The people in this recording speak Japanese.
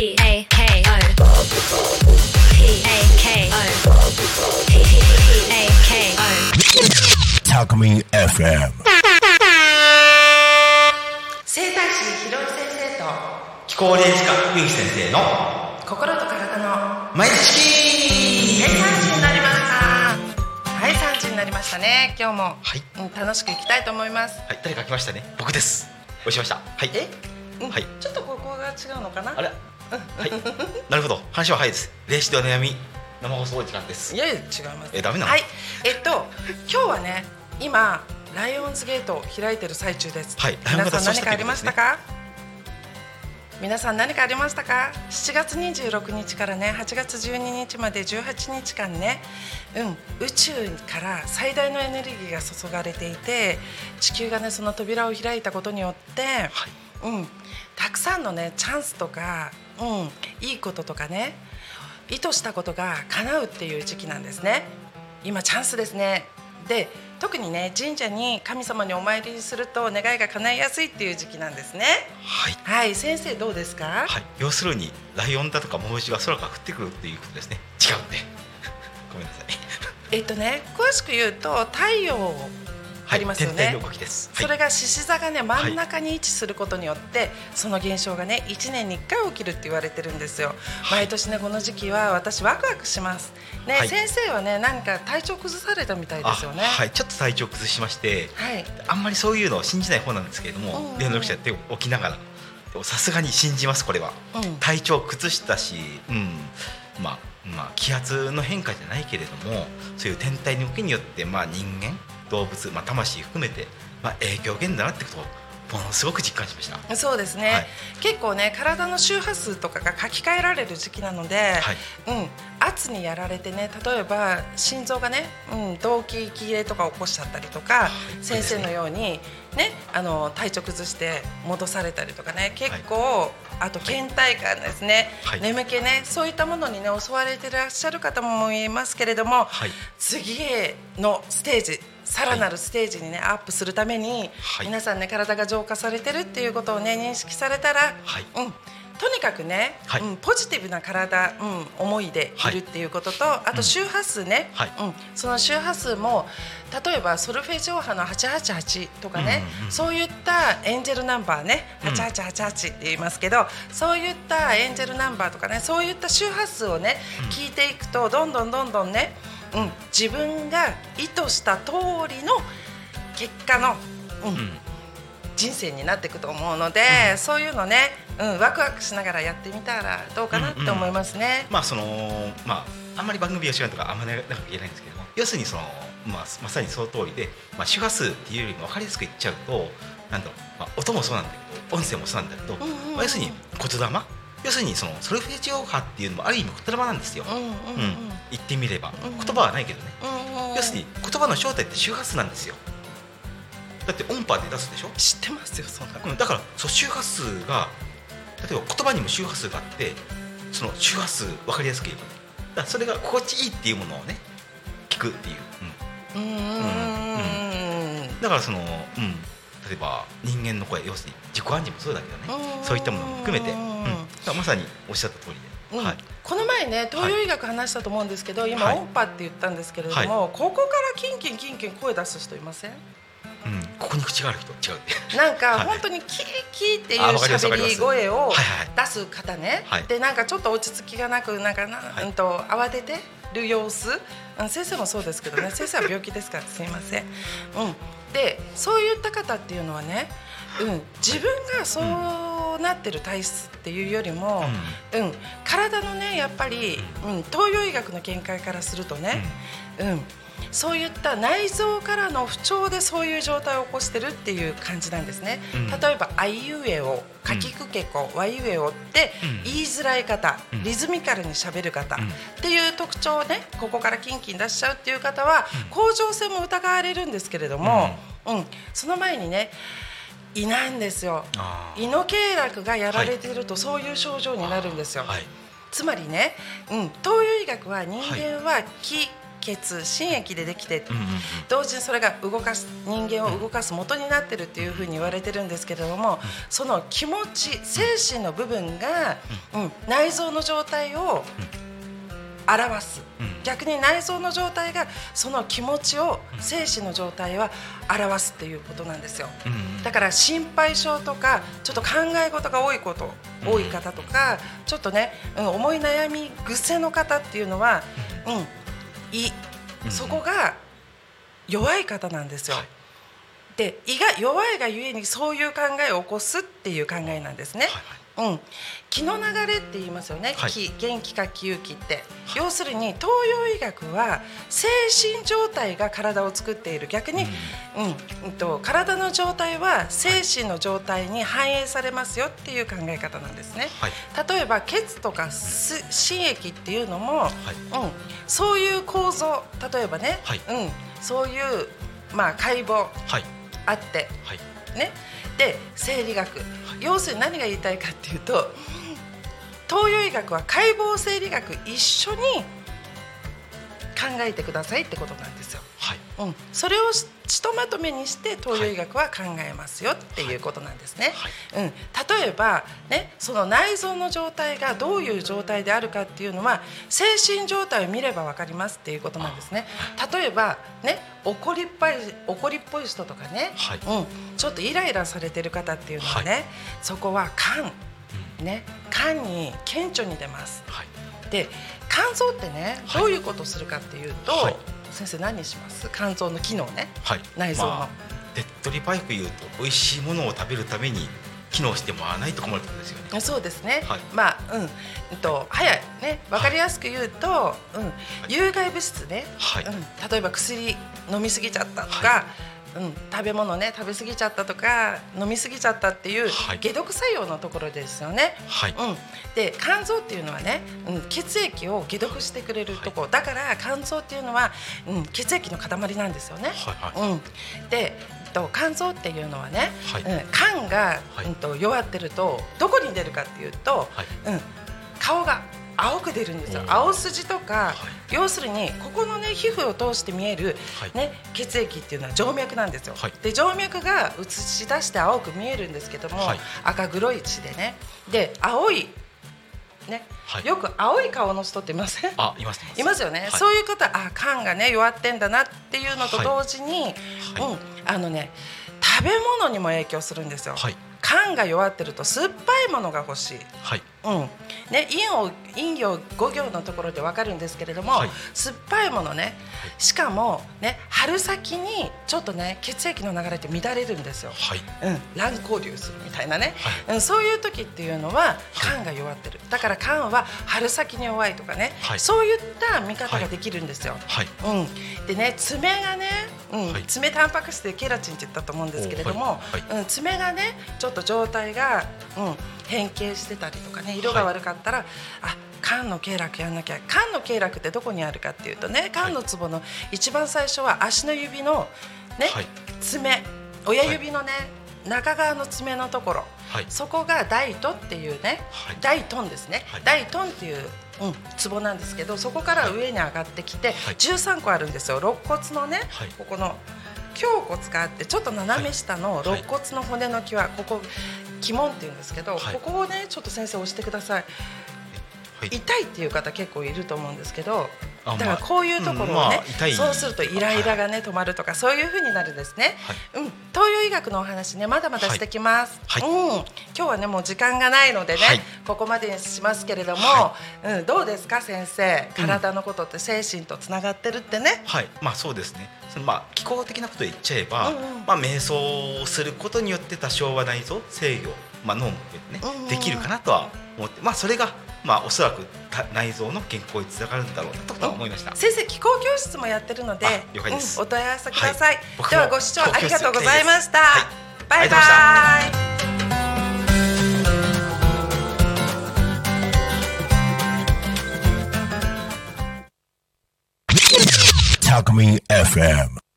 P A K O P A K O P A K O Talk Me FM. 生態師ひろい。先生と気候霊児科ゆうき先生の心と体の毎日はい3時になりました。はい。3時になりましたね今日も、はいうん、楽しくいきたいと思いますはい。誰か来ましたね僕です。おしました。はい。え、うん。はいちょっとここが違うのかな？あれ？はい。なるほど。話は早いです。霊視でお悩み。生放送時間です。いや違います。えダメなの？はい。えっと今日はね今ライオンズゲートを開いてる最中です。はい。皆さん何かありましたか？皆さん何かありましたか？7月26日からね8月12日まで18日間ね、うん、宇宙から最大のエネルギーが注がれていて地球がねその扉を開いたことによって、うん、たくさんのねチャンスとか、うん、いいこととかね意図したことが叶うっていう時期なんですね。今チャンスですね。で特にね神社に神様にお参りすると願いが叶いやすいっていう時期なんですね。はい。はい先生どうですか、はい。要するにライオンだとかモミジが空から降ってくるっていうことですね。違うんで。ごめんなさい。えっとね詳しく言うと太陽ありますよね、はい。それが獅子座がね真ん中に位置することによって、その現象がね1年に1回起きるって言われてるんですよ、毎年ねこの時期は私ワクワクします。ね、はい。先生はねなんか体調崩されたみたいですよね。あはい。ちょっと体調崩しましてはい。あんまりそういうのを信じない方なんですけれども霊能力者って起きながらさすがに信じますこれは、うん。体調崩したし、うん。まあまあ、気圧の変化じゃないけれどもそういう天体の動きによって、まあ、人間動物、まあ、魂含めて、まあ、影響源だなってことをものすごく実感しました。そうですね、はい。結構ね体の周波数とかが書き換えられる時期なので、はい。うん、圧にやられてね例えば心臓がね、うん、動悸息切れとか起こしちゃったりとか先生のように、ね、あの体調崩して戻されたりとかね結構、あと倦怠感ですね、はい。眠気ねそういったものにね襲われてらっしゃる方もいますけれども、はい。次へのステージさらなるステージにね、アップするために、はい。皆さんね体が浄化されてるっていうことをね認識されたら、はい。うん、とにかくね、はい。うん、ポジティブな体、うん、思いでい。るっていうことと、あと周波数ね、はい。うん、その周波数も例えばソルフェージオ波の888とかね、うんうんうんそういったエンジェルナンバーねうん。8888って言いますけど、そういったエンジェルナンバーとかねそういった周波数をね、聞いていくとどんどんどんどんね、うん、自分が意図した通りの結果の、うん。うん。人生になっていくと思うので、そういうのね、うん、ワクワクしながらやってみたらどうかなって思いますね。まあそのまああんまり番組を知らんとかあんまり長く言えないんですけども要するにその、まあ、まさにその通りで、まあ、周波数っていうよりも分かりやすく言っちゃうとなんだろう、まあ、音もそうなんだけど音声もそうなんだけど、んうんうん。まあ、要するに言霊要するにそのソルフェージオ波っていうのもある意味言霊なんですよ、うんうんうん。うん。言ってみれば、言葉はないけどね、うんうん。要するに言葉の正体って周波数なんですよ。だって音波で出すでしょ？知ってますよそんなこと。うん。だからそう周波数が例えば言葉にも周波数があってその周波数分かりやすく言えばね。だそれが心地いいっていうものをね聞くっていう、うん。うんうんうんだからその、うん、例えば人間の声要するに自己暗示もそうだけどね。うん。そういったものも含めて、うん。まさにおっしゃった通りで、うん。はい、この前ね東洋医学話したと思うんですけど、今はい。音波って言ったんですけれども、ここからキンキンキンキン声出す人いません？うん、ここに口がある人違う。なんかはい。本当にキーキーっていう喋り声をはいはい出す方ね、はい。でなんかちょっと落ち着きがなくなんかな、はいうんと慌ててる様子、うん、先生もそうですけどね 先生は病気ですからすいません、うん、でそういった方っていうのはね、うん、自分がそうなってる体質っていうよりも、うん。体のねやっぱり、うん、東洋医学の見解からするとね、うん。そういった内臓からの不調でそういう状態を起こしてるっていう感じなんですね。うん。例えば「あいうえお」「かきくけこ」「わいうえお」ってうん。言いづらい方、うん。リズミカルにしゃべる方、うん。っていう特徴をねここからキンキン出しちゃうっていう方は、甲状腺も疑われるんですけれども、うん。その前にね胃なんですよ。胃の経絡がやられているとそういう症状になるんですよ。はい。つまりね、うん、東洋医学は人間は気、血心液でできてうんうんうん同時にそれが動かす人間を動かす元になってるっていうふうに言われてるんですけれども、その気持ち精神の部分が、うん。内臓の状態を表す、うん。逆に内臓の状態がその気持ちを精神の状態は表すっていうことなんですよ。うんうん。だから心配性とかちょっと考え事が多いこと多い方とかちょっとね、うん、思い悩み癖の方っていうのは、うん、いうん。そこが弱い方なんですよ。はいで胃が弱いがゆえにそういう考えを起こすっていう考えなんですね。うん、気の流れって言いますよね、はい。気元気か気勇気って、要するに東洋医学は精神状態が体を作っている。逆に、うん。うん。と体の状態は精神の状態に反映されますよっていう考え方なんですね。はい。例えば血とかす心液っていうのも、はい。うん、そういう構造。例えばね、はい。うん、そういう、まあ、解剖。はいあって。はい。ね、で生理学。要するに何が言いたいかっていうと東洋医学は解剖生理学一緒に考えてくださいってことなんですよ。はい。うん、それをしひとまとめにして東洋医学は考えますよっていうことなんですね。うん、例えば、ね、その内臓の状態がどういう状態であるかっていうのは精神状態を見れば分かりますっていうことなんですね。例えば、ね、怒りっぱい怒りっぽい人とかね、はい。うん、ちょっとイライラされてる方っていうのはね、はそこは肝、ね、肝に顕著に出ます。はい。で肝臓ってねはい。どういうことをするかっていうと、はい先生何します？肝臓の機能ね。はい。内臓の。まあ手っ取り早く言うと美味しいものを食べるために機能してもらわないと困ることですよね。そうですね、はい。まあうん。うんと早い。ね。分かりやすく言うと、うん、有害物質ね、はい。うん、例えば薬飲みすぎちゃったとか、うん、食べ物ね食べ過ぎちゃったとか飲み過ぎちゃったっていうはい。解毒作用のところですよね。はい。うん、で肝臓っていうのはね、うん、血液を解毒してくれるところ、だから肝臓っていうのは、うん、血液の塊なんですよね。はいはい。うん、でえっと肝臓っていうのはね、はい。うん、肝が、はい。うん、と弱ってるとどこに出るかっていうと、はい。うん、顔が青く出るんですよ。青筋とか、はい。要するにここのね皮膚を通して見える、はい。ね、血液っていうのは静脈なんですよ、はい。で静脈が映し出して青く見えるんですけども、はい。赤黒い血でね。で青いね、はい。よく青い顔の人っていません？あいますいます。よね、はい。そういうことはあ肝がね弱ってんだなっていうのとはい同時に、はい。うん、あのね食べ物にも影響するんですよ、はい。肝が弱ってると酸っぱいものが欲しい、はいうん。ね、陰を陰行五行のところでわかるんですけれども、はい。酸っぱいものねしかもね春先にちょっとね血液の流れって乱れるんですよ。はい。うん、乱交流するみたいなね、はうん、そういう時っていうのは肝が弱ってる。だから肝は春先に弱いとかね、はい。そういった見方ができるんですよ。はい。うん、でね爪がね、うん。はい。爪タンパク質でケラチンって言ったと思うんですけれども、うん、爪がねちょっと状態が、うん、変形してたりとかね色が悪かったら、あ肝の経絡やんなきゃ肝の経絡ってどこにあるかっていうとね肝のツボの一番最初は足の指の、ねはい。爪親指のね、中側の爪のところ、はい。そこが大トっていうね、はい。大トンですね、はい。大トンっていう、うん、ツボなんですけどそこから上に上がってきて、はい。13個あるんですよ。肋骨のね、はい。ここの胸骨があってちょっと斜め下の肋骨の骨の際ここ鬼門っていうんですけど、はい。ここをねちょっと先生押してください。はい。痛いっていう方結構いると思うんですけどあだからこういうところをね、まあうんまあそうするとイライラがね止まるとかそういう風になるんですね、はい。うん、東洋医学のお話ねまだまだしてきます、はい。うん、今日はねもう時間がないのでね、はい。ここまでにしますけれども、はうん、どうですか先生。体のことって精神とつながってるってね、はい、まあそうですね。そのまあ気候的なことで言っちゃえば、うんうん。まあ瞑想をすることによって多少は内臓制御、まあ脳もね、うんうん。できるかなとは思って、まあそれがまあおそらくた内臓の健康につながるんだろうなとは思いました。先生気候教室もやってるのであ了解です。うんお問い合わせください、はい。ではご視聴ありがとうございました、はいバイバイ。FM.